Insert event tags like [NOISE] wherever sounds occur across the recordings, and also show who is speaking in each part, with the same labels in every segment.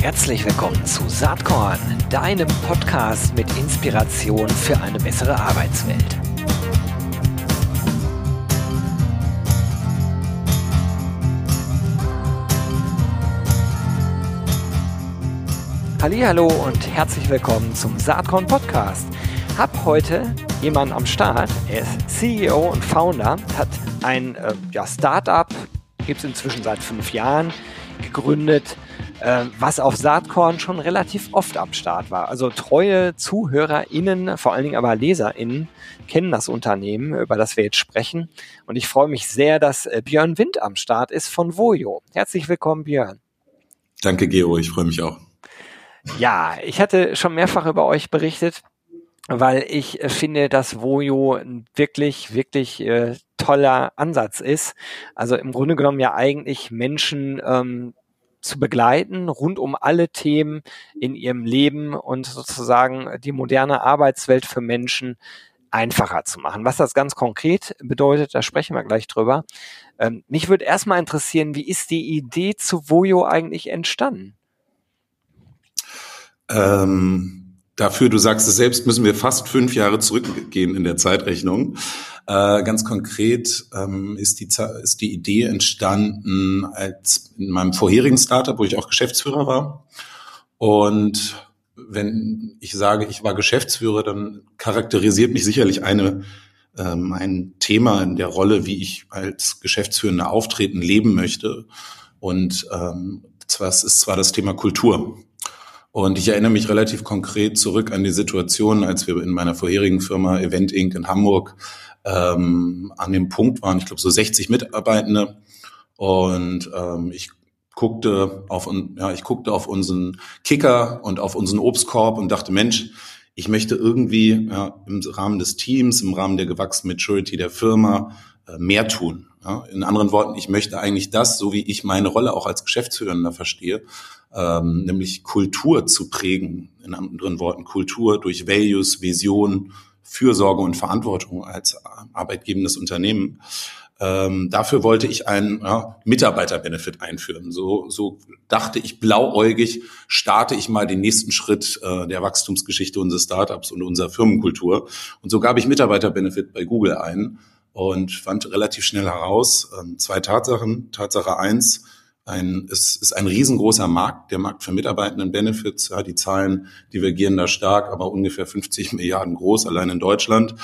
Speaker 1: Herzlich willkommen zu Saatkorn, deinem Podcast mit Inspiration für eine bessere Arbeitswelt. Hallo und herzlich willkommen zum Saatkorn Podcast. Hab heute jemanden am Start. Er ist CEO und Founder, hat ein äh, ja, Startup, gibt es inzwischen seit fünf Jahren, gegründet, äh, was auf Saatkorn schon relativ oft am Start war. Also treue ZuhörerInnen, vor allen Dingen aber LeserInnen, kennen das Unternehmen, über das wir jetzt sprechen. Und ich freue mich sehr, dass äh, Björn Wind am Start ist von Vojo. Herzlich willkommen, Björn.
Speaker 2: Danke, Gero, ich freue mich auch.
Speaker 1: Ja, ich hatte schon mehrfach über euch berichtet, weil ich äh, finde, dass Vojo ein wirklich, wirklich äh, toller Ansatz ist. Also im Grunde genommen ja eigentlich Menschen ähm, zu begleiten, rund um alle Themen in ihrem Leben und sozusagen die moderne Arbeitswelt für Menschen einfacher zu machen. Was das ganz konkret bedeutet, da sprechen wir gleich drüber. Ähm, mich würde erstmal interessieren, wie ist die Idee zu Vojo eigentlich entstanden?
Speaker 2: Ähm, dafür, du sagst es selbst, müssen wir fast fünf Jahre zurückgehen in der Zeitrechnung. Äh, ganz konkret ähm, ist, die, ist die Idee entstanden als in meinem vorherigen Startup, wo ich auch Geschäftsführer war. Und wenn ich sage, ich war Geschäftsführer, dann charakterisiert mich sicherlich eine ähm, ein Thema in der Rolle, wie ich als Geschäftsführender auftreten, leben möchte. Und ähm, zwar, ist zwar das Thema Kultur. Und ich erinnere mich relativ konkret zurück an die Situation, als wir in meiner vorherigen Firma Event Inc. in Hamburg ähm, an dem Punkt waren, ich glaube so 60 Mitarbeitende. Und ähm, ich guckte auf ja, ich guckte auf unseren Kicker und auf unseren Obstkorb und dachte, Mensch, ich möchte irgendwie ja, im Rahmen des Teams, im Rahmen der gewachsenen Maturity der Firma mehr tun. Ja, in anderen Worten, ich möchte eigentlich das, so wie ich meine Rolle auch als Geschäftsführender verstehe, ähm, nämlich Kultur zu prägen. In anderen Worten, Kultur durch Values, Vision, Fürsorge und Verantwortung als arbeitgebendes Unternehmen. Ähm, dafür wollte ich einen ja, Mitarbeiterbenefit einführen. So, so dachte ich blauäugig, starte ich mal den nächsten Schritt äh, der Wachstumsgeschichte unseres Startups und unserer Firmenkultur. Und so gab ich Mitarbeiterbenefit bei Google ein und fand relativ schnell heraus, äh, zwei Tatsachen. Tatsache eins, ein, es ist ein riesengroßer Markt, der Markt für Mitarbeitenden Benefits. Ja, die Zahlen divergieren da stark, aber ungefähr 50 [LAUGHS] Milliarden groß, allein in Deutschland.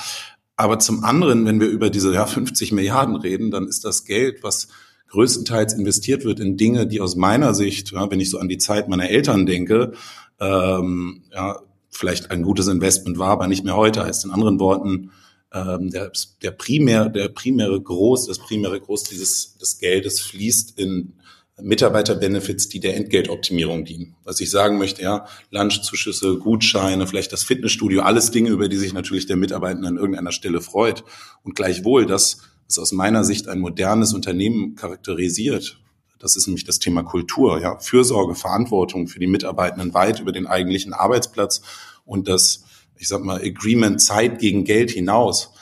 Speaker 2: Aber zum anderen, wenn wir über diese ja, 50 Milliarden reden, dann ist das Geld, was größtenteils investiert wird in Dinge, die aus meiner Sicht, ja, wenn ich so an die Zeit meiner Eltern denke, ähm, ja, vielleicht ein gutes Investment war, aber nicht mehr heute. Heißt in anderen Worten, ähm, der, der, primär, der primäre Groß, das primäre Groß dieses des Geldes fließt in Mitarbeiterbenefits, die der Entgeltoptimierung dienen. Was ich sagen möchte, ja, Lunchzuschüsse, Gutscheine, vielleicht das Fitnessstudio, alles Dinge, über die sich natürlich der Mitarbeiter an irgendeiner Stelle freut. Und gleichwohl, das, was aus meiner Sicht ein modernes Unternehmen charakterisiert, das ist nämlich das Thema Kultur, ja, Fürsorge, Verantwortung für die Mitarbeitenden weit über den eigentlichen Arbeitsplatz und das, ich sag mal, Agreement Zeit gegen Geld hinaus.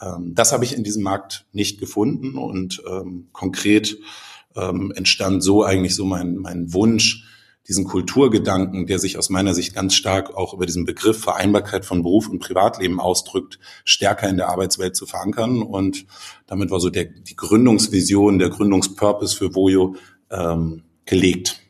Speaker 2: Ähm, das habe ich in diesem Markt nicht gefunden und ähm, konkret ähm, entstand so eigentlich so mein, mein Wunsch, diesen Kulturgedanken, der sich aus meiner Sicht ganz stark auch über diesen Begriff Vereinbarkeit von Beruf und Privatleben ausdrückt, stärker in der Arbeitswelt zu verankern. Und damit war so der, die Gründungsvision, der Gründungspurpose für Vojo ähm, gelegt.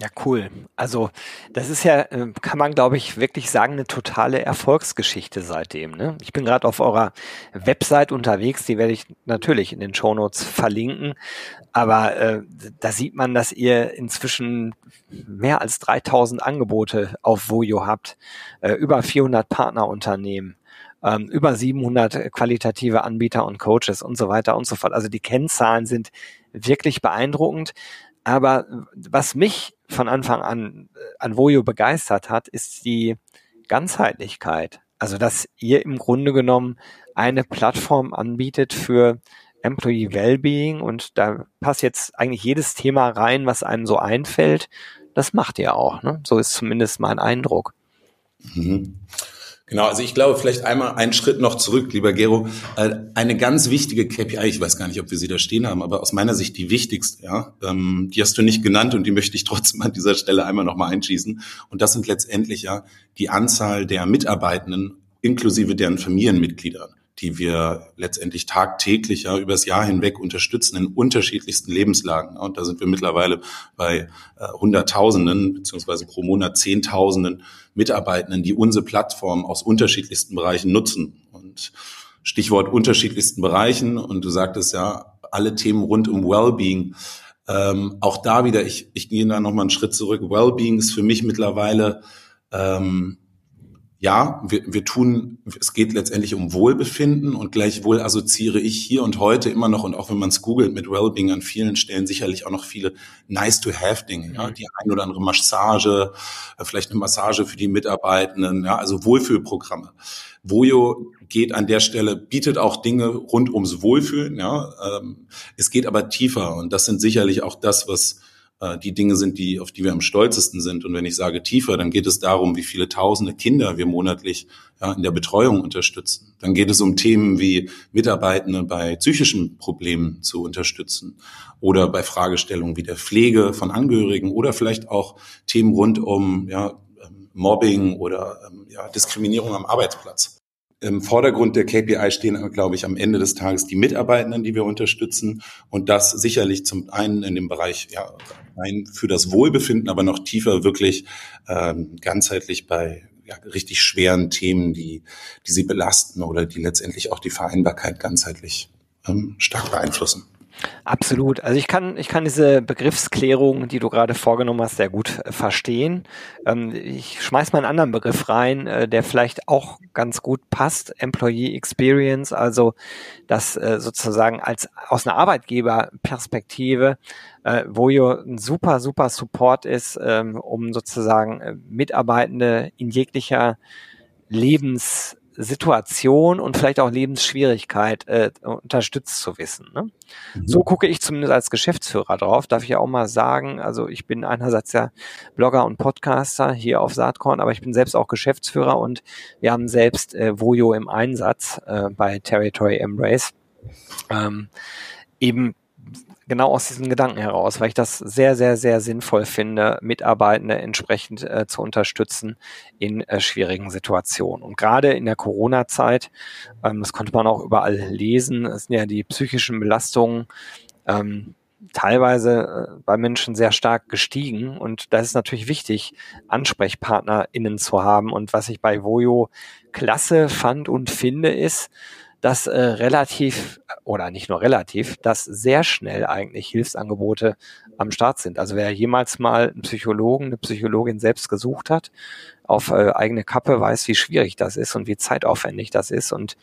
Speaker 1: Ja, cool. Also das ist ja, äh, kann man glaube ich wirklich sagen, eine totale Erfolgsgeschichte seitdem. Ne? Ich bin gerade auf eurer Website unterwegs, die werde ich natürlich in den Shownotes verlinken. Aber äh, da sieht man, dass ihr inzwischen mehr als 3000 Angebote auf Vojo habt, äh, über 400 Partnerunternehmen, ähm, über 700 qualitative Anbieter und Coaches und so weiter und so fort. Also die Kennzahlen sind wirklich beeindruckend. Aber was mich von Anfang an äh, an Vojo begeistert hat, ist die Ganzheitlichkeit. Also, dass ihr im Grunde genommen eine Plattform anbietet für Employee Wellbeing und da passt jetzt eigentlich jedes Thema rein, was einem so einfällt. Das macht ihr auch. Ne? So ist zumindest mein Eindruck.
Speaker 2: Mhm. Genau, also ich glaube, vielleicht einmal einen Schritt noch zurück, lieber Gero. Äh, eine ganz wichtige KPI, ich weiß gar nicht, ob wir sie da stehen haben, aber aus meiner Sicht die wichtigste, ja, ähm, die hast du nicht genannt und die möchte ich [LAUGHS] trotzdem an dieser Stelle einmal nochmal einschießen. Und das sind letztendlich ja die Anzahl der Mitarbeitenden inklusive deren Familienmitgliedern die wir letztendlich tagtäglich ja übers Jahr hinweg unterstützen in unterschiedlichsten Lebenslagen. Und da sind wir mittlerweile bei äh, Hunderttausenden beziehungsweise pro Monat Zehntausenden Mitarbeitenden, die unsere Plattform aus unterschiedlichsten Bereichen nutzen. Und Stichwort unterschiedlichsten Bereichen. Und du sagtest ja, alle Themen rund um Wellbeing. Ähm, auch da wieder, ich, ich gehe da nochmal einen Schritt zurück. Wellbeing ist für mich mittlerweile ähm, ja, wir, wir tun, es geht letztendlich um Wohlbefinden und gleichwohl assoziiere ich hier und heute immer noch und auch wenn man es googelt mit Wellbeing an vielen Stellen sicherlich auch noch viele nice-to-have-Dinge, ja, mhm. die ein oder andere Massage, äh, vielleicht eine Massage für die Mitarbeitenden, ja, also Wohlfühlprogramme. Voyo geht an der Stelle, bietet auch Dinge rund ums Wohlfühlen, ja, ähm, es geht aber tiefer und das sind sicherlich auch das, was äh, die Dinge sind, die, auf die wir am stolzesten sind. Und wenn ich sage tiefer, dann geht es darum, wie viele tausende Kinder wir monatlich ja, in der Betreuung unterstützen. Dann geht es um Themen wie Mitarbeitende bei psychischen Problemen zu unterstützen oder bei Fragestellungen wie der Pflege von Angehörigen oder vielleicht auch Themen rund um ja, ähm, Mobbing oder ähm, ja, Diskriminierung am Arbeitsplatz. Im Vordergrund der KPI stehen, glaube ich, am Ende des Tages die Mitarbeitenden, die wir unterstützen. Und das sicherlich zum einen in dem Bereich, ja, ein für das Wohlbefinden, aber noch tiefer wirklich ähm, ganzheitlich bei ja, richtig schweren Themen, die, die sie belasten oder die letztendlich auch die Vereinbarkeit ganzheitlich ähm, stark beeinflussen.
Speaker 1: Absolut. Also ich kann, ich kann diese Begriffsklärung, die du gerade vorgenommen hast, sehr gut äh, verstehen. Ähm, ich schmeiß mal einen anderen Begriff rein, äh, der vielleicht auch ganz gut passt. Employee Experience, also das äh, sozusagen als aus einer Arbeitgeberperspektive, wo ja ein super, super Support ist, ähm, um sozusagen Mitarbeitende in jeglicher Lebens Situation und vielleicht auch Lebensschwierigkeit äh, unterstützt zu wissen. Ne? Mhm. So gucke ich zumindest als Geschäftsführer drauf. Darf ich ja auch mal sagen, also ich bin einerseits ja Blogger und Podcaster hier auf Saatkorn, aber ich bin selbst auch Geschäftsführer und wir haben selbst äh, Vojo im Einsatz äh, bei Territory Embrace. Ähm, eben genau aus diesem Gedanken heraus, weil ich das sehr, sehr, sehr sinnvoll finde, Mitarbeitende entsprechend äh, zu unterstützen in äh, schwierigen Situationen. Und gerade in der Corona-Zeit, ähm, das konnte man auch überall lesen, es sind ja die psychischen Belastungen ähm, teilweise äh, bei Menschen sehr stark gestiegen. Und da ist natürlich wichtig, AnsprechpartnerInnen zu haben. Und was ich bei Voyo klasse fand und finde, ist, dass äh, relativ, oder nicht nur relativ, dass sehr schnell eigentlich Hilfsangebote am Start sind. Also wer jemals mal einen Psychologen, eine Psychologin selbst gesucht hat, auf äh, eigene Kappe weiß, wie schwierig das ist und wie zeitaufwendig das ist und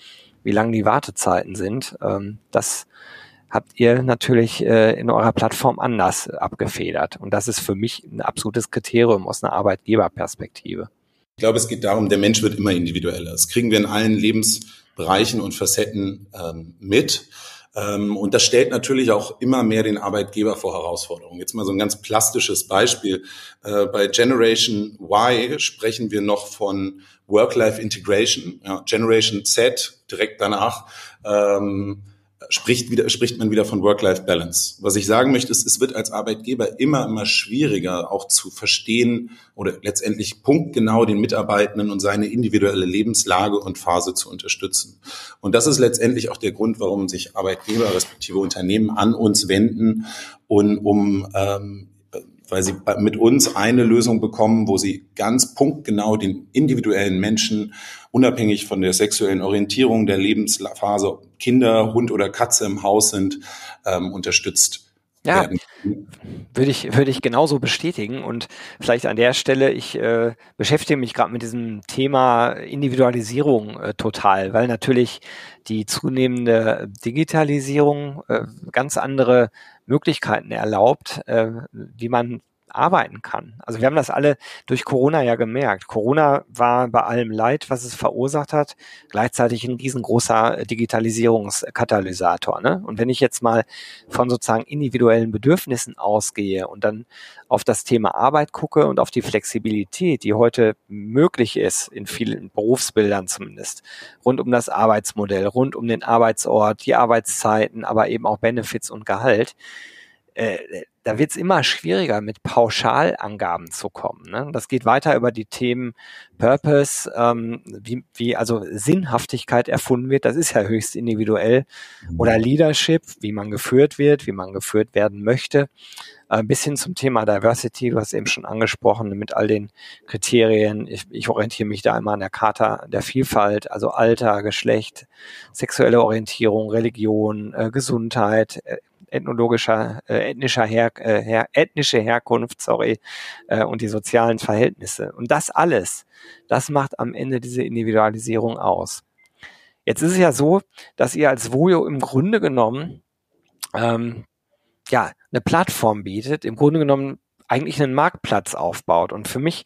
Speaker 1: wie lang die Wartezeiten sind. Ähm, das habt ihr natürlich äh, in eurer Plattform anders abgefedert. Und das ist für mich ein absolutes Kriterium aus einer Arbeitgeberperspektive.
Speaker 2: Ich glaube, es geht darum, der Mensch wird immer individueller. Das kriegen wir in allen Lebens Bereichen und Facetten ähm, mit. Ähm, und das stellt natürlich auch immer mehr den Arbeitgeber vor Herausforderungen. Jetzt mal so ein ganz plastisches Beispiel. Äh, bei Generation Y sprechen wir noch von Work-Life Integration. Ja, Generation Z direkt danach. Ähm, spricht, wieder, spricht man wieder von Work-Life-Balance. Was ich sagen möchte, ist, es wird als Arbeitgeber immer, immer schwieriger, auch zu verstehen oder letztendlich punktgenau den Mitarbeitenden und seine individuelle Lebenslage und Phase zu unterstützen. Und das ist letztendlich auch der Grund, warum sich Arbeitgeber respektive Unternehmen an uns wenden und um ähm, weil sie mit uns eine Lösung bekommen, wo sie ganz punktgenau den individuellen Menschen, unabhängig von der sexuellen Orientierung, der Lebensphase, Kinder, Hund oder Katze im Haus sind, ähm, unterstützt
Speaker 1: ja, werden. würde ich, würde ich genauso bestätigen. Und vielleicht an der Stelle, ich äh, beschäftige mich gerade mit diesem Thema Individualisierung äh, total, weil natürlich die zunehmende Digitalisierung äh, ganz andere Möglichkeiten erlaubt, äh, wie man arbeiten kann. Also wir haben das alle durch Corona ja gemerkt. Corona war bei allem Leid, was es verursacht hat, gleichzeitig ein riesengroßer Digitalisierungskatalysator. Ne? Und wenn ich jetzt mal von sozusagen individuellen Bedürfnissen ausgehe und dann auf das Thema Arbeit gucke und auf die Flexibilität, die heute möglich ist, in vielen Berufsbildern zumindest, rund um das Arbeitsmodell, rund um den Arbeitsort, die Arbeitszeiten, aber eben auch Benefits und Gehalt, äh, da wird es immer schwieriger, mit Pauschalangaben zu kommen. Ne? Das geht weiter über die Themen Purpose, ähm, wie, wie also Sinnhaftigkeit erfunden wird, das ist ja höchst individuell, oder Leadership, wie man geführt wird, wie man geführt werden möchte, äh, bis hin zum Thema Diversity, du hast eben schon angesprochen, mit all den Kriterien. Ich, ich orientiere mich da immer an der Charta der Vielfalt, also Alter, Geschlecht, sexuelle Orientierung, Religion, äh, Gesundheit, äh, ethnologischer, äh, ethnischer Her äh, her ethnische Herkunft, sorry, äh, und die sozialen Verhältnisse. Und das alles, das macht am Ende diese Individualisierung aus. Jetzt ist es ja so, dass ihr als Vojo im Grunde genommen ähm, ja eine Plattform bietet, im Grunde genommen eigentlich einen Marktplatz aufbaut. Und für mich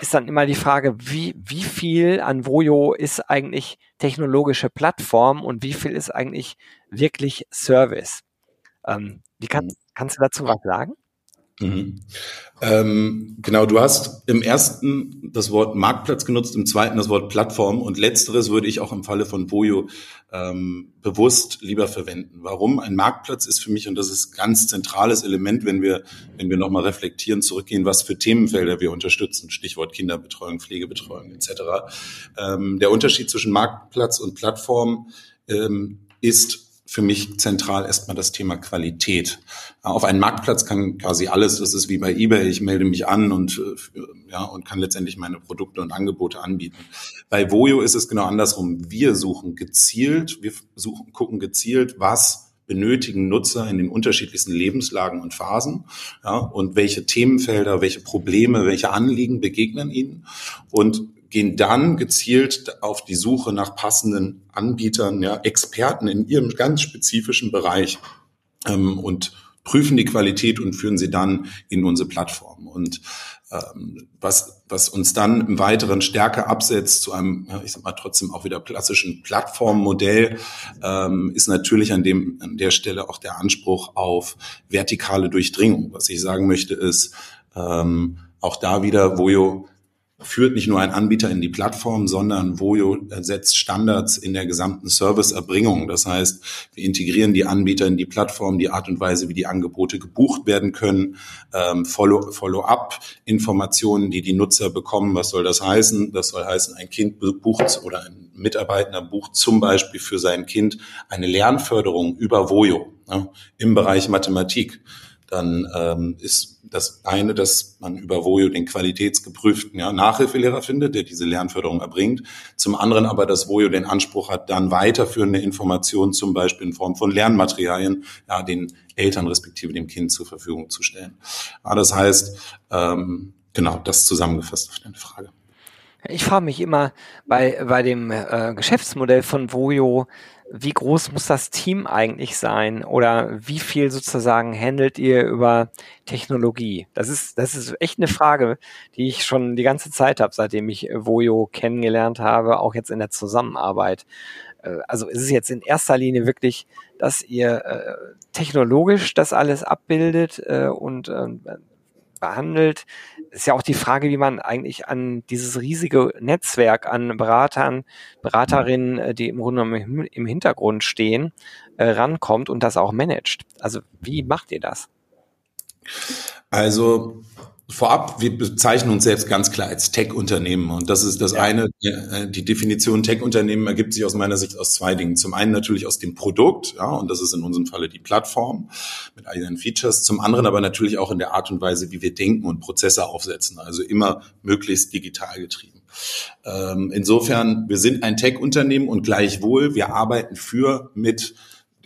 Speaker 1: ist dann immer die Frage, wie, wie viel an Vojo ist eigentlich technologische Plattform und wie viel ist eigentlich wirklich Service? Ähm, wie kann, mhm. Kannst du dazu was sagen?
Speaker 2: Mhm. Ähm, genau, du hast im ersten das Wort Marktplatz genutzt, im zweiten das Wort Plattform und letzteres würde ich auch im Falle von Bojo ähm, bewusst lieber verwenden. Warum? Ein Marktplatz ist für mich, und das ist ganz zentrales Element, wenn wir, wenn wir nochmal reflektieren, zurückgehen, was für Themenfelder wir unterstützen, Stichwort Kinderbetreuung, Pflegebetreuung etc. Ähm, der Unterschied zwischen Marktplatz und Plattform ähm, ist für mich zentral erstmal das Thema Qualität. Auf einen Marktplatz kann quasi alles, das ist wie bei eBay, ich melde mich an und, äh, ja, und kann letztendlich meine Produkte und Angebote anbieten. Bei Voyo ist es genau andersrum. Wir suchen gezielt, wir suchen, gucken gezielt, was benötigen Nutzer in den unterschiedlichsten Lebenslagen und Phasen ja, und welche Themenfelder, welche Probleme, welche Anliegen begegnen ihnen und gehen dann gezielt auf die Suche nach passenden Anbietern, ja, Experten in ihrem ganz spezifischen Bereich ähm, und prüfen die Qualität und führen sie dann in unsere Plattform. Und ähm, was, was uns dann im Weiteren stärker absetzt zu einem, ja, ich sag mal trotzdem auch wieder klassischen Plattformmodell, ähm, ist natürlich an dem an der Stelle auch der Anspruch auf vertikale Durchdringung. Was ich sagen möchte ist, ähm, auch da wieder, wo Vojo führt nicht nur ein Anbieter in die Plattform, sondern Vojo setzt Standards in der gesamten Serviceerbringung. Das heißt, wir integrieren die Anbieter in die Plattform, die Art und Weise, wie die Angebote gebucht werden können, ähm, Follow-up-Informationen, die die Nutzer bekommen. Was soll das heißen? Das soll heißen, ein Kind bucht oder ein Mitarbeiter bucht zum Beispiel für sein Kind eine Lernförderung über Vojo ne, im Bereich Mathematik dann ähm, ist das eine, dass man über Vojo den qualitätsgeprüften ja, Nachhilfelehrer findet, der diese Lernförderung erbringt. Zum anderen aber, dass Vojo den Anspruch hat, dann weiterführende Informationen, zum Beispiel in Form von Lernmaterialien, ja, den Eltern respektive dem Kind zur Verfügung zu stellen. Ja, das heißt, ähm, genau, das zusammengefasst auf deine Frage.
Speaker 1: Ich frage mich immer bei, bei dem äh, Geschäftsmodell von Vojo, wie groß muss das Team eigentlich sein oder wie viel sozusagen handelt ihr über Technologie? Das ist, das ist echt eine Frage, die ich schon die ganze Zeit habe, seitdem ich Vojo kennengelernt habe, auch jetzt in der Zusammenarbeit. Äh, also ist es jetzt in erster Linie wirklich, dass ihr äh, technologisch das alles abbildet äh, und behandelt. Ist ja auch die Frage, wie man eigentlich an dieses riesige Netzwerk an Beratern, Beraterinnen, äh, die im Grunde genommen im Hintergrund stehen, äh, rankommt und das auch managt. Also wie macht ihr das?
Speaker 2: Also Vorab, wir bezeichnen uns selbst ganz klar als Tech-Unternehmen. Und das ist das ja. eine, äh, die Definition Tech-Unternehmen ergibt sich aus meiner Sicht aus zwei Dingen. Zum einen natürlich aus dem Produkt, ja, und das ist in unserem Falle die Plattform mit all ihren Features. Zum anderen aber natürlich auch in der Art und Weise, wie wir denken und Prozesse aufsetzen. Also immer möglichst digital getrieben. Ähm, insofern, wir sind ein Tech-Unternehmen und gleichwohl, wir arbeiten für, mit,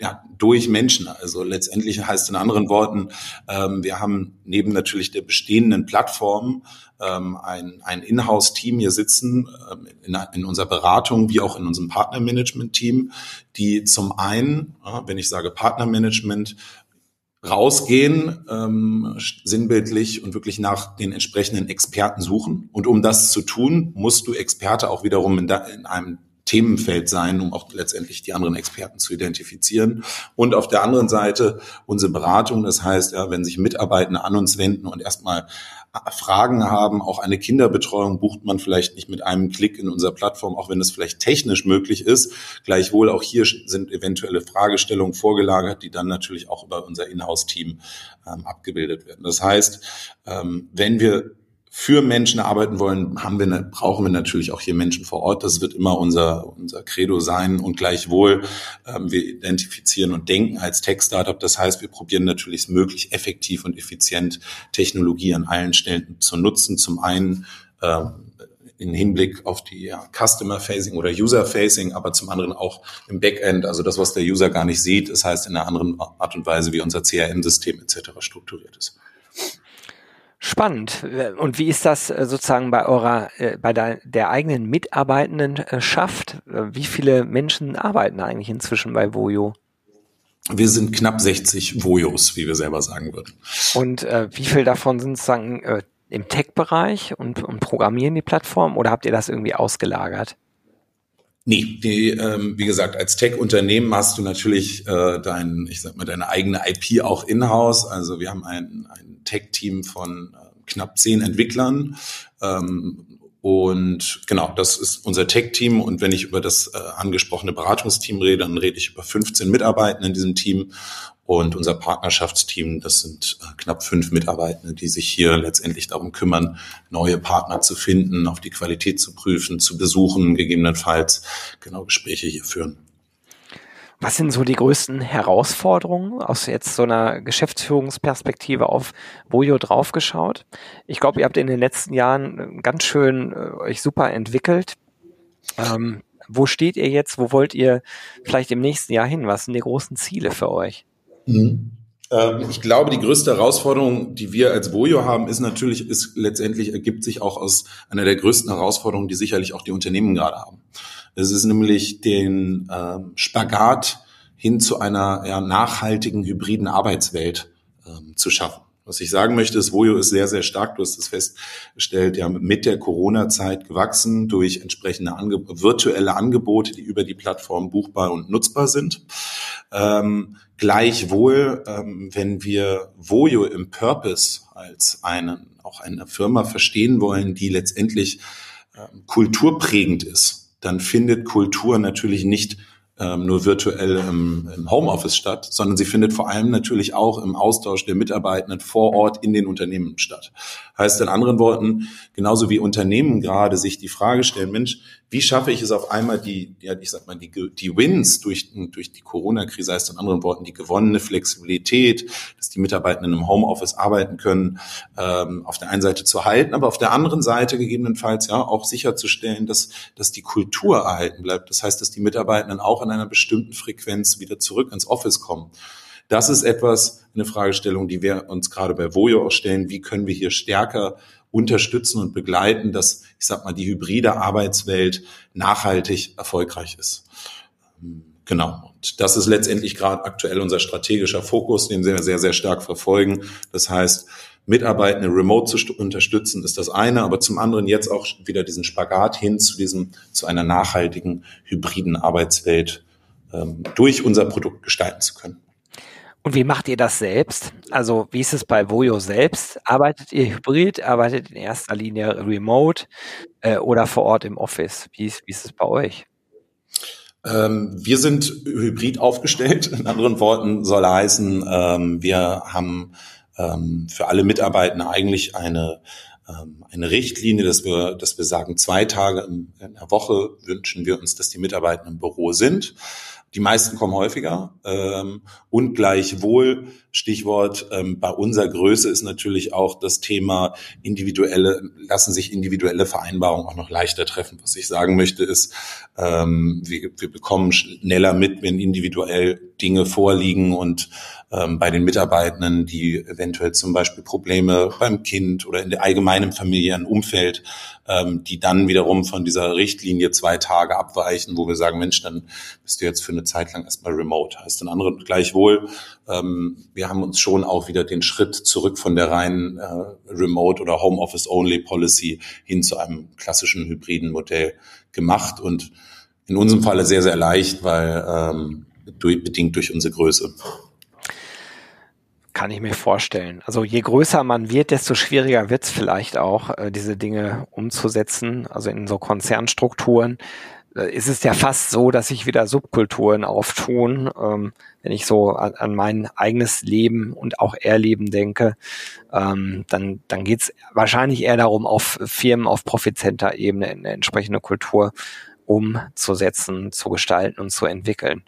Speaker 2: ja, durch Menschen. Also letztendlich heißt in anderen Worten, ähm, wir haben neben natürlich der bestehenden Plattform ähm, ein, ein Inhouse-Team hier sitzen, ähm, in, in, unserer Beratung wie auch in unserem Partnermanagement-Team, die zum einen, äh, wenn ich sage Partnermanagement, rausgehen, ähm, sinnbildlich und wirklich nach den entsprechenden Experten suchen. Und um das zu tun, musst du Experte auch wiederum in, da, in einem Themenfeld sein, um auch letztendlich die anderen Experten zu identifizieren. Und auf der anderen Seite unsere Beratung, das heißt, ja, wenn sich Mitarbeitende an uns wenden und erstmal Fragen haben, auch eine Kinderbetreuung bucht man vielleicht nicht mit einem Klick in unserer Plattform, auch wenn es vielleicht technisch möglich ist. Gleichwohl auch hier sind eventuelle Fragestellungen vorgelagert, die dann natürlich auch über unser Inhouse-Team ähm, abgebildet werden. Das heißt, ähm, wenn wir für Menschen arbeiten wollen, haben wir, ne, brauchen wir natürlich auch hier Menschen vor Ort. Das wird immer unser, unser Credo sein. Und gleichwohl, ähm, wir identifizieren und denken als Tech-Startup. Das heißt, wir probieren natürlich möglich effektiv und effizient Technologie an allen Stellen zu nutzen. Zum einen, ähm, in Hinblick auf die ja, Customer-Facing oder User-Facing, aber zum anderen auch im Backend, also das, was der User gar nicht sieht, das heißt in einer anderen Art und Weise, wie unser CRM-System etc. strukturiert ist.
Speaker 1: Spannend. Und wie ist das äh, sozusagen bei eurer, äh, bei der, der eigenen Mitarbeitendenschaft? Äh, wie viele Menschen arbeiten eigentlich inzwischen bei Vojo?
Speaker 2: Wir sind knapp 60 Vojos, wie wir selber sagen würden.
Speaker 1: Und äh, wie viel davon sind sozusagen äh, im Tech-Bereich und, und programmieren die Plattform oder habt ihr das irgendwie ausgelagert?
Speaker 2: Nee, die, ähm, wie gesagt, als Tech-Unternehmen hast du natürlich äh, dein, ich sag mal, deine eigene IP auch in-house. Also wir haben ein, ein Tech-Team von äh, knapp zehn Entwicklern. Ähm, und genau, das ist unser Tech-Team. Und wenn ich über das äh, angesprochene Beratungsteam rede, dann rede ich über 15 Mitarbeiter in diesem Team. Und unser Partnerschaftsteam, das sind äh, knapp fünf Mitarbeiter, die sich hier letztendlich darum kümmern, neue Partner zu finden, auf die Qualität zu prüfen, zu besuchen, gegebenenfalls genau Gespräche hier führen.
Speaker 1: Was sind so die größten Herausforderungen aus jetzt so einer Geschäftsführungsperspektive auf Bojo draufgeschaut? Ich glaube, ihr habt in den letzten Jahren äh, ganz schön äh, euch super entwickelt. Ähm, wo steht ihr jetzt? Wo wollt ihr vielleicht im nächsten Jahr hin? Was sind die großen Ziele für euch?
Speaker 2: Mhm. Ähm, ich glaube, die größte Herausforderung, die wir als Bojo haben, ist natürlich, ist letztendlich ergibt sich auch aus einer der größten Herausforderungen, die sicherlich auch die Unternehmen gerade haben. Es ist nämlich den ähm, Spagat hin zu einer ja, nachhaltigen hybriden Arbeitswelt ähm, zu schaffen. Was ich sagen möchte, ist, Vojo ist sehr, sehr stark, du hast es festgestellt, ja, mit der Corona-Zeit gewachsen durch entsprechende Ange virtuelle Angebote, die über die Plattform buchbar und nutzbar sind. Ähm, gleichwohl, ähm, wenn wir Vojo im Purpose als einen, auch eine Firma verstehen wollen, die letztendlich ähm, kulturprägend ist, dann findet Kultur natürlich nicht ähm, nur virtuell im, im Homeoffice statt, sondern sie findet vor allem natürlich auch im Austausch der Mitarbeitenden vor Ort in den Unternehmen statt. Heißt in anderen Worten, genauso wie Unternehmen gerade sich die Frage stellen, Mensch, wie schaffe ich es auf einmal die, ja, ich sag mal, die, die Wins durch, durch die Corona-Krise, heißt in anderen Worten die gewonnene Flexibilität, dass die Mitarbeitenden im Homeoffice arbeiten können, ähm, auf der einen Seite zu halten, aber auf der anderen Seite gegebenenfalls ja auch sicherzustellen, dass, dass die Kultur erhalten bleibt. Das heißt, dass die Mitarbeitenden auch an einer bestimmten Frequenz wieder zurück ins Office kommen. Das ist etwas, eine Fragestellung, die wir uns gerade bei Vojo auch stellen. Wie können wir hier stärker unterstützen und begleiten, dass, ich sag mal, die hybride Arbeitswelt nachhaltig erfolgreich ist. Genau. Und das ist letztendlich gerade aktuell unser strategischer Fokus, den wir sehr, sehr stark verfolgen. Das heißt, Mitarbeitende remote zu unterstützen, ist das eine, aber zum anderen jetzt auch wieder diesen Spagat hin zu diesem, zu einer nachhaltigen, hybriden Arbeitswelt ähm, durch unser Produkt gestalten zu können.
Speaker 1: Und wie macht ihr das selbst? Also wie ist es bei Voyo selbst? Arbeitet ihr hybrid? Arbeitet in erster Linie remote äh, oder vor Ort im Office? Wie ist, wie ist es bei euch?
Speaker 2: Ähm, wir sind hybrid aufgestellt. In anderen Worten soll heißen, ähm, wir haben ähm, für alle Mitarbeiter eigentlich eine ähm, eine Richtlinie, dass wir, dass wir sagen, zwei Tage in der Woche wünschen wir uns, dass die Mitarbeiter im Büro sind. Die meisten kommen häufiger ähm, und gleichwohl, Stichwort ähm, bei unserer Größe ist natürlich auch das Thema individuelle, lassen sich individuelle Vereinbarungen auch noch leichter treffen. Was ich sagen möchte ist, ähm, wir, wir bekommen schneller mit, wenn individuell Dinge vorliegen und ähm, bei den Mitarbeitenden, die eventuell zum Beispiel Probleme beim Kind oder in der allgemeinen familiären Umfeld, ähm, die dann wiederum von dieser Richtlinie zwei Tage abweichen, wo wir sagen, Mensch, dann bist du jetzt für eine Zeit lang erstmal remote. Heißt dann andere gleichwohl, ähm, wir haben uns schon auch wieder den Schritt zurück von der reinen äh, Remote oder Homeoffice Only Policy hin zu einem klassischen hybriden Modell gemacht und in unserem Falle sehr, sehr leicht, weil ähm, durch, bedingt durch unsere Größe.
Speaker 1: Kann ich mir vorstellen. Also je größer man wird, desto schwieriger wird es vielleicht auch, äh, diese Dinge umzusetzen. Also in so Konzernstrukturen äh, ist es ja fast so, dass sich wieder Subkulturen auftun. Ähm, wenn ich so an, mein eigenes Leben und auch Erleben denke, ähm, dann, dann geht es wahrscheinlich eher darum, auf Firmen auf profizenter Ebene eine entsprechende Kultur umzusetzen, zu gestalten und zu entwickeln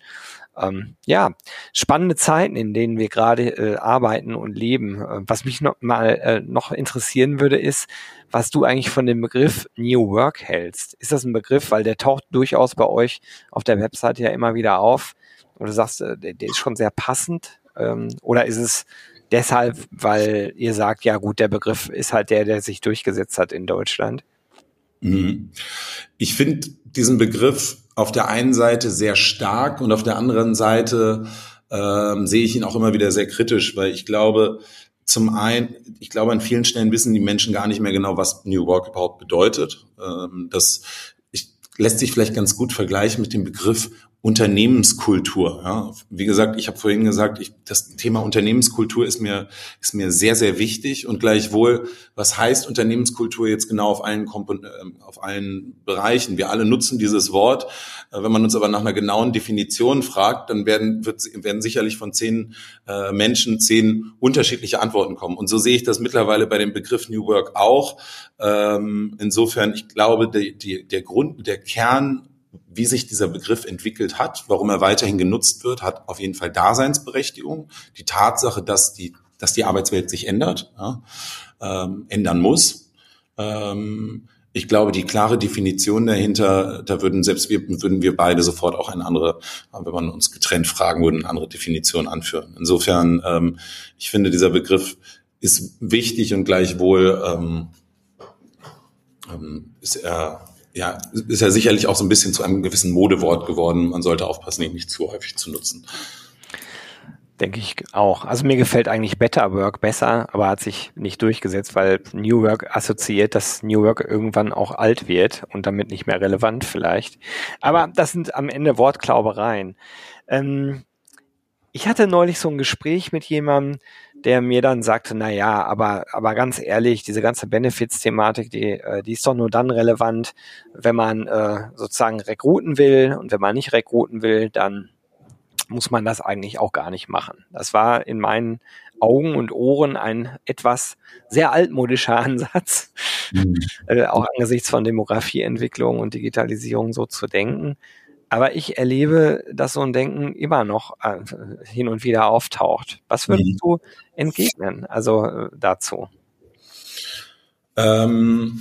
Speaker 1: ähm, ja, spannende Zeiten, in denen wir gerade äh, arbeiten und leben. Äh, was mich noch mal äh, noch interessieren würde, ist, was du eigentlich von dem Begriff New Work hältst. Ist das ein Begriff, weil der taucht durchaus bei euch auf der Webseite ja immer wieder auf, und du sagst, äh, der, der ist schon sehr passend, ähm, oder ist es deshalb, weil ihr sagt, ja gut, der Begriff ist halt der, der sich durchgesetzt hat in Deutschland?
Speaker 2: Mhm. Ich finde diesen Begriff auf der einen Seite sehr stark und auf der anderen Seite ähm, sehe ich ihn auch immer wieder sehr kritisch, weil ich glaube, zum einen, ich glaube, an vielen Stellen wissen die Menschen gar nicht mehr genau, was New Work überhaupt bedeutet. Ähm, das ich, lässt sich vielleicht ganz gut vergleichen mit dem Begriff Unternehmenskultur. Ja. Wie gesagt, ich habe vorhin gesagt, ich, das Thema Unternehmenskultur ist mir, ist mir sehr, sehr wichtig und gleichwohl, was heißt Unternehmenskultur jetzt genau auf allen, Kompon äh, auf allen Bereichen? Wir alle nutzen dieses Wort. Äh, wenn man uns aber nach einer genauen Definition fragt, dann werden, wird, werden sicherlich von zehn äh, Menschen zehn unterschiedliche Antworten kommen. Und so sehe ich das mittlerweile bei dem Begriff New Work auch. Ähm, insofern, ich glaube, die, die, der Grund, der Kern wie sich dieser Begriff entwickelt hat, warum er weiterhin genutzt wird, hat auf jeden Fall Daseinsberechtigung. Die Tatsache, dass die, dass die Arbeitswelt sich ändert, ja, ähm, ändern muss. Ähm, ich glaube, die klare Definition dahinter, da würden selbst wir, würden wir beide sofort auch eine andere, wenn man uns getrennt fragen würde, eine andere Definition anführen. Insofern, ähm, ich finde, dieser Begriff ist wichtig und gleichwohl ähm, ähm, ist er ja, ist ja sicherlich auch so ein bisschen zu einem gewissen Modewort geworden. Man sollte aufpassen, ihn nicht zu häufig zu nutzen.
Speaker 1: Denke ich auch. Also mir gefällt eigentlich Better Work besser, aber hat sich nicht durchgesetzt, weil New Work assoziiert, dass New Work irgendwann auch alt wird und damit nicht mehr relevant vielleicht. Aber das sind am Ende Wortklaubereien. Ähm, ich hatte neulich so ein Gespräch mit jemandem, der mir dann sagte, na ja, aber, aber ganz ehrlich, diese ganze Benefits-Thematik, die, äh, die ist doch nur dann relevant, wenn man äh, sozusagen rekruten will und wenn man nicht rekruten will, dann muss man das eigentlich auch gar nicht machen. Das war in meinen Augen und Ohren ein etwas sehr altmodischer [LAUGHS] Ansatz, mhm. äh, auch angesichts von Demografieentwicklung und Digitalisierung so zu denken. Aber ich erlebe, dass so ein Denken immer noch äh, hin und wieder auftaucht. Was würdest mhm. du entgegnen, also äh, dazu?
Speaker 2: Ähm,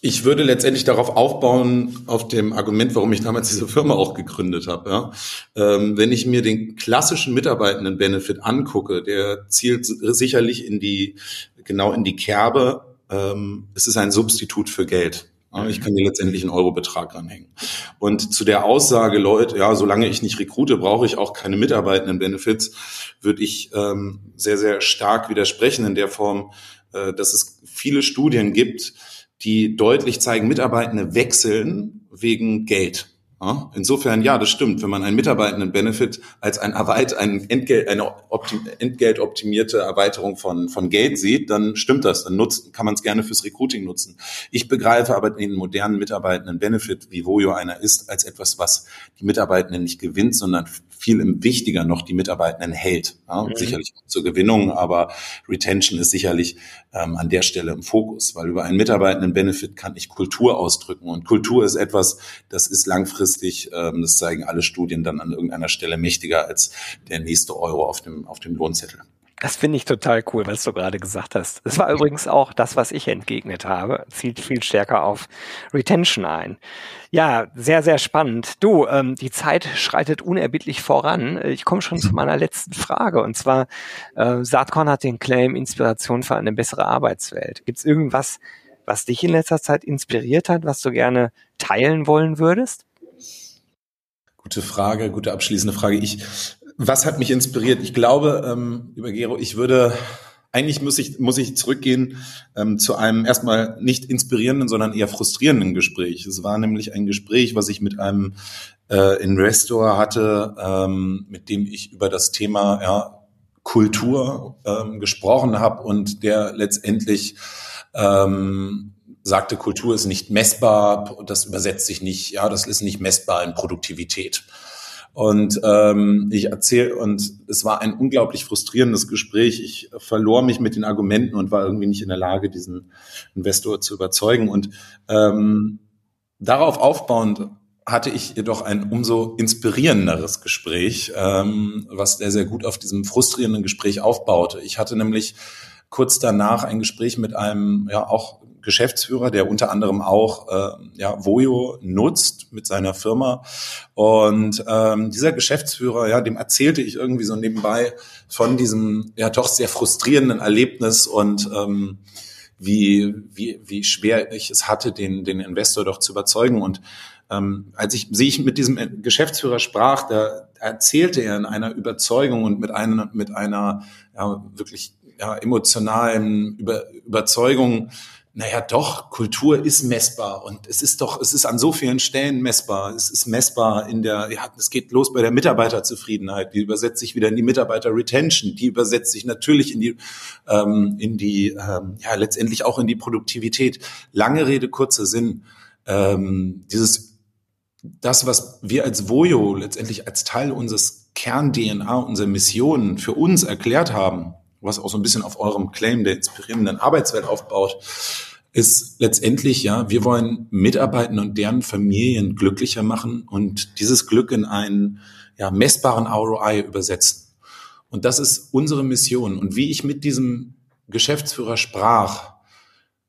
Speaker 2: ich würde letztendlich darauf aufbauen, auf dem Argument, warum ich damals diese Firma auch gegründet habe. Ja. Ähm, wenn ich mir den klassischen Mitarbeitenden-Benefit angucke, der zielt sicherlich in die, genau in die Kerbe. Ähm, es ist ein Substitut für Geld. Ich kann hier letztendlich einen Eurobetrag ranhängen. Und zu der Aussage, Leute, ja, solange ich nicht rekrute, brauche ich auch keine mitarbeitenden Benefits, würde ich ähm, sehr, sehr stark widersprechen in der Form, äh, dass es viele Studien gibt, die deutlich zeigen, Mitarbeitende wechseln wegen Geld. Insofern, ja, das stimmt. Wenn man einen Mitarbeitenden-Benefit als ein Erweit ein Entgelt, eine optim, entgeltoptimierte Erweiterung von, von Geld sieht, dann stimmt das. Dann nutzt, kann man es gerne fürs Recruiting nutzen. Ich begreife aber den modernen Mitarbeitenden-Benefit, wie Vojo einer ist, als etwas, was die Mitarbeitenden nicht gewinnt, sondern viel wichtiger noch die Mitarbeitenden hält. Ja, mhm. Sicherlich zur Gewinnung, aber Retention ist sicherlich ähm, an der Stelle im Fokus, weil über einen Mitarbeitenden-Benefit kann ich Kultur ausdrücken. Und Kultur ist etwas, das ist langfristig, ähm, das zeigen alle Studien dann an irgendeiner Stelle mächtiger als der nächste Euro auf dem, auf dem Lohnzettel.
Speaker 1: Das finde ich total cool, was du gerade gesagt hast. Das war übrigens auch das, was ich entgegnet habe. Zielt viel stärker auf Retention ein. Ja, sehr, sehr spannend. Du, ähm, die Zeit schreitet unerbittlich voran. Ich komme schon zu meiner letzten Frage. Und zwar, äh, Saatkorn hat den Claim Inspiration für eine bessere Arbeitswelt. Gibt es irgendwas, was dich in letzter Zeit inspiriert hat, was du gerne teilen wollen würdest?
Speaker 2: Gute Frage, gute abschließende Frage. Ich was hat mich inspiriert? Ich glaube, ähm, lieber Gero, ich würde eigentlich muss ich, muss ich zurückgehen ähm, zu einem erstmal nicht inspirierenden, sondern eher frustrierenden Gespräch. Es war nämlich ein Gespräch, was ich mit einem äh, Investor hatte, ähm, mit dem ich über das Thema ja, Kultur ähm, gesprochen habe und der letztendlich ähm, sagte, Kultur ist nicht messbar, das übersetzt sich nicht, ja, das ist nicht messbar in Produktivität. Und ähm, ich erzähle, und es war ein unglaublich frustrierendes Gespräch. Ich verlor mich mit den Argumenten und war irgendwie nicht in der Lage, diesen Investor zu überzeugen. Und ähm, darauf aufbauend hatte ich jedoch ein umso inspirierenderes Gespräch, ähm, was sehr, sehr gut auf diesem frustrierenden Gespräch aufbaute. Ich hatte nämlich kurz danach ein Gespräch mit einem ja auch Geschäftsführer, der unter anderem auch äh, ja, Voyo nutzt mit seiner Firma. Und ähm, dieser Geschäftsführer, ja, dem erzählte ich irgendwie so nebenbei von diesem ja doch sehr frustrierenden Erlebnis und ähm, wie, wie, wie schwer ich es hatte, den, den Investor doch zu überzeugen. Und ähm, als ich, sie ich mit diesem Geschäftsführer sprach, da erzählte er in einer Überzeugung und mit einer, mit einer ja, wirklich ja, emotionalen Über, Überzeugung, naja, doch, Kultur ist messbar und es ist doch, es ist an so vielen Stellen messbar. Es ist messbar in der, ja, es geht los bei der Mitarbeiterzufriedenheit, die übersetzt sich wieder in die Mitarbeiter-Retention, die übersetzt sich natürlich in die, ähm, in die, ähm, ja, letztendlich auch in die Produktivität. Lange Rede, kurzer Sinn. Ähm, dieses, das, was wir als Voyo letztendlich als Teil unseres Kern-DNA, unserer Mission für uns erklärt haben, was auch so ein bisschen auf eurem Claim der inspirierenden Arbeitswelt aufbaut, ist letztendlich, ja, wir wollen Mitarbeitenden und deren Familien glücklicher machen und dieses Glück in einen ja, messbaren ROI übersetzen. Und das ist unsere Mission. Und wie ich mit diesem Geschäftsführer sprach,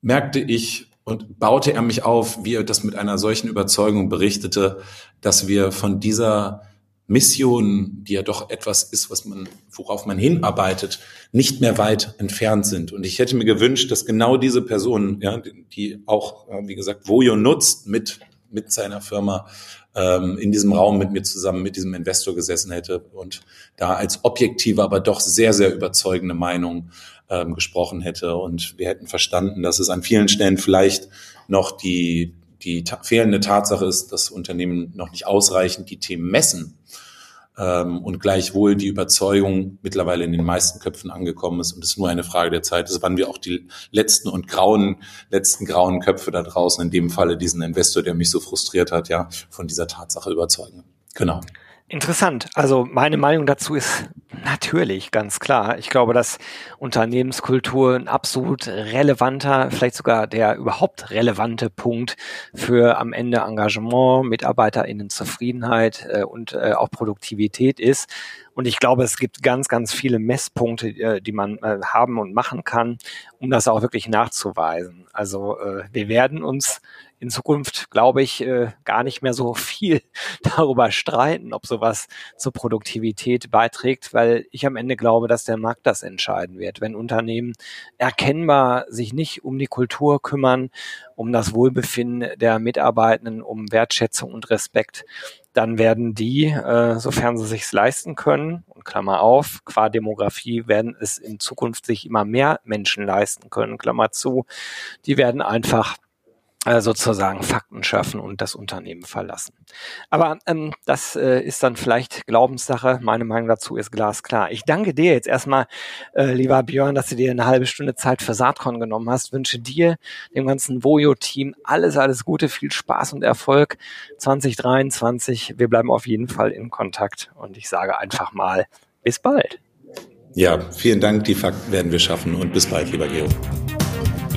Speaker 2: merkte ich und baute er mich auf, wie er das mit einer solchen Überzeugung berichtete, dass wir von dieser Mission, die ja doch etwas ist, was man, worauf man hinarbeitet, nicht mehr weit entfernt sind. Und ich hätte mir gewünscht, dass genau diese Person, ja, die auch, wie gesagt, Vojo nutzt mit, mit seiner Firma, ähm, in diesem Raum mit mir zusammen, mit diesem Investor gesessen hätte und da als objektive, aber doch sehr, sehr überzeugende Meinung ähm, gesprochen hätte. Und wir hätten verstanden, dass es an vielen Stellen vielleicht noch die, die ta fehlende Tatsache ist, dass Unternehmen noch nicht ausreichend die Themen messen ähm, und gleichwohl die Überzeugung mittlerweile in den meisten Köpfen angekommen ist und es nur eine Frage der Zeit ist, wann wir auch die letzten und grauen, letzten grauen Köpfe da draußen, in dem Falle diesen Investor, der mich so frustriert hat, ja, von dieser Tatsache überzeugen. Genau.
Speaker 1: Interessant. Also meine Meinung dazu ist natürlich ganz klar. Ich glaube, dass Unternehmenskultur ein absolut relevanter, vielleicht sogar der überhaupt relevante Punkt für am Ende Engagement, Mitarbeiterinnenzufriedenheit äh, und äh, auch Produktivität ist. Und ich glaube, es gibt ganz, ganz viele Messpunkte, äh, die man äh, haben und machen kann, um das auch wirklich nachzuweisen. Also äh, wir werden uns in Zukunft, glaube ich, äh, gar nicht mehr so viel [LAUGHS] darüber streiten, ob sowas zur Produktivität beiträgt, weil ich am Ende glaube, dass der Markt das entscheiden wird. Wenn Unternehmen erkennbar sich nicht um die Kultur kümmern, um das Wohlbefinden der Mitarbeitenden, um Wertschätzung und Respekt, dann werden die, äh, sofern sie sich leisten können, und Klammer auf, qua Demografie werden es in Zukunft sich immer mehr Menschen leisten können, Klammer zu, die werden einfach sozusagen Fakten schaffen und das Unternehmen verlassen. Aber ähm, das äh, ist dann vielleicht Glaubenssache. Meine Meinung dazu ist glasklar. Ich danke dir jetzt erstmal, äh, lieber Björn, dass du dir eine halbe Stunde Zeit für Saatkorn genommen hast. Wünsche dir, dem ganzen Vojo-Team alles, alles Gute, viel Spaß und Erfolg 2023. Wir bleiben auf jeden Fall in Kontakt und ich sage einfach mal, bis bald.
Speaker 2: Ja, vielen Dank. Die Fakten werden wir schaffen und bis bald, lieber Gero.